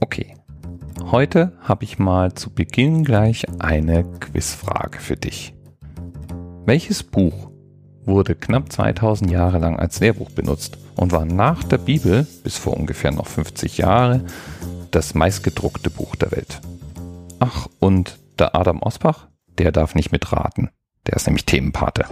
Okay. Heute habe ich mal zu Beginn gleich eine Quizfrage für dich. Welches Buch wurde knapp 2000 Jahre lang als Lehrbuch benutzt und war nach der Bibel bis vor ungefähr noch 50 Jahre das meistgedruckte Buch der Welt? Ach, und der Adam Osbach, der darf nicht mitraten. Der ist nämlich Themenpate.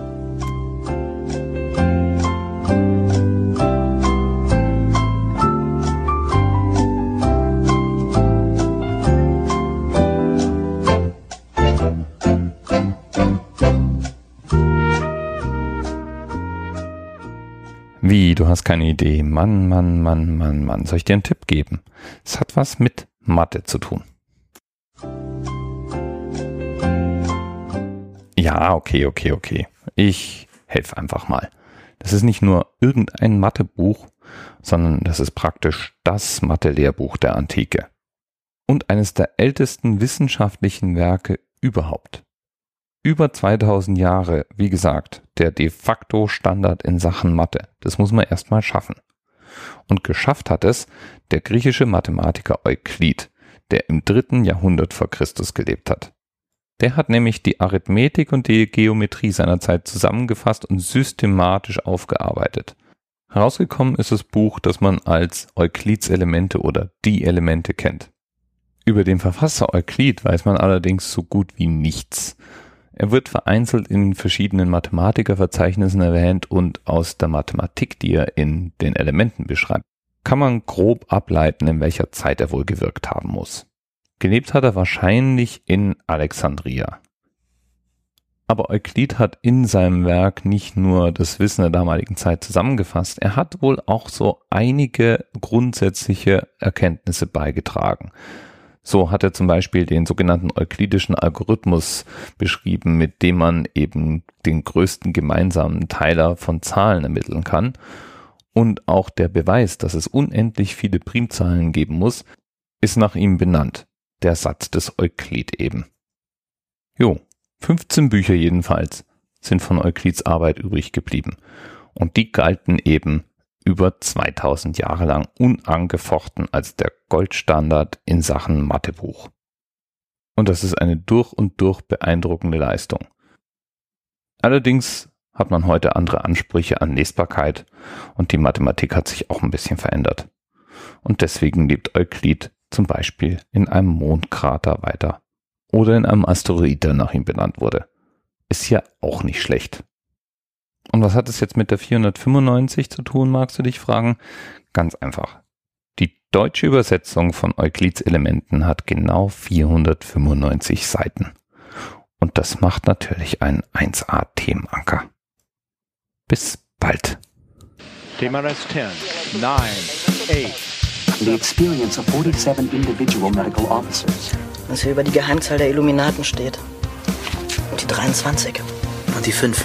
Wie, du hast keine Idee. Mann, Mann, Mann, Mann, Mann. Soll ich dir einen Tipp geben? Es hat was mit Mathe zu tun. Ja, okay, okay, okay. Ich helfe einfach mal. Das ist nicht nur irgendein Mathebuch, sondern das ist praktisch das Mathe-Lehrbuch der Antike. Und eines der ältesten wissenschaftlichen Werke überhaupt über 2000 Jahre, wie gesagt, der de facto Standard in Sachen Mathe. Das muss man erstmal schaffen. Und geschafft hat es der griechische Mathematiker Euklid, der im dritten Jahrhundert vor Christus gelebt hat. Der hat nämlich die Arithmetik und die Geometrie seiner Zeit zusammengefasst und systematisch aufgearbeitet. Herausgekommen ist das Buch, das man als Euklids Elemente oder die Elemente kennt. Über den Verfasser Euklid weiß man allerdings so gut wie nichts. Er wird vereinzelt in verschiedenen Mathematikerverzeichnissen erwähnt und aus der Mathematik, die er in den Elementen beschreibt, kann man grob ableiten, in welcher Zeit er wohl gewirkt haben muss. Gelebt hat er wahrscheinlich in Alexandria. Aber Euklid hat in seinem Werk nicht nur das Wissen der damaligen Zeit zusammengefasst, er hat wohl auch so einige grundsätzliche Erkenntnisse beigetragen. So hat er zum Beispiel den sogenannten euklidischen Algorithmus beschrieben, mit dem man eben den größten gemeinsamen Teiler von Zahlen ermitteln kann. Und auch der Beweis, dass es unendlich viele Primzahlen geben muss, ist nach ihm benannt. Der Satz des Euklid eben. Jo, 15 Bücher jedenfalls sind von Euklids Arbeit übrig geblieben. Und die galten eben über 2000 Jahre lang unangefochten als der Goldstandard in Sachen Mathebuch. Und das ist eine durch und durch beeindruckende Leistung. Allerdings hat man heute andere Ansprüche an Lesbarkeit und die Mathematik hat sich auch ein bisschen verändert. Und deswegen lebt Euklid zum Beispiel in einem Mondkrater weiter oder in einem Asteroid, der nach ihm benannt wurde. Ist ja auch nicht schlecht. Und was hat es jetzt mit der 495 zu tun, magst du dich fragen? Ganz einfach. Die deutsche Übersetzung von Euklids Elementen hat genau 495 Seiten. Und das macht natürlich einen 1A-Themenanker. Bis bald. Thema Rest 10, 9, 8. The experience of 47 individual medical officers. Was hier über die Geheimzahl der Illuminaten steht. Und die 23. Und die 5.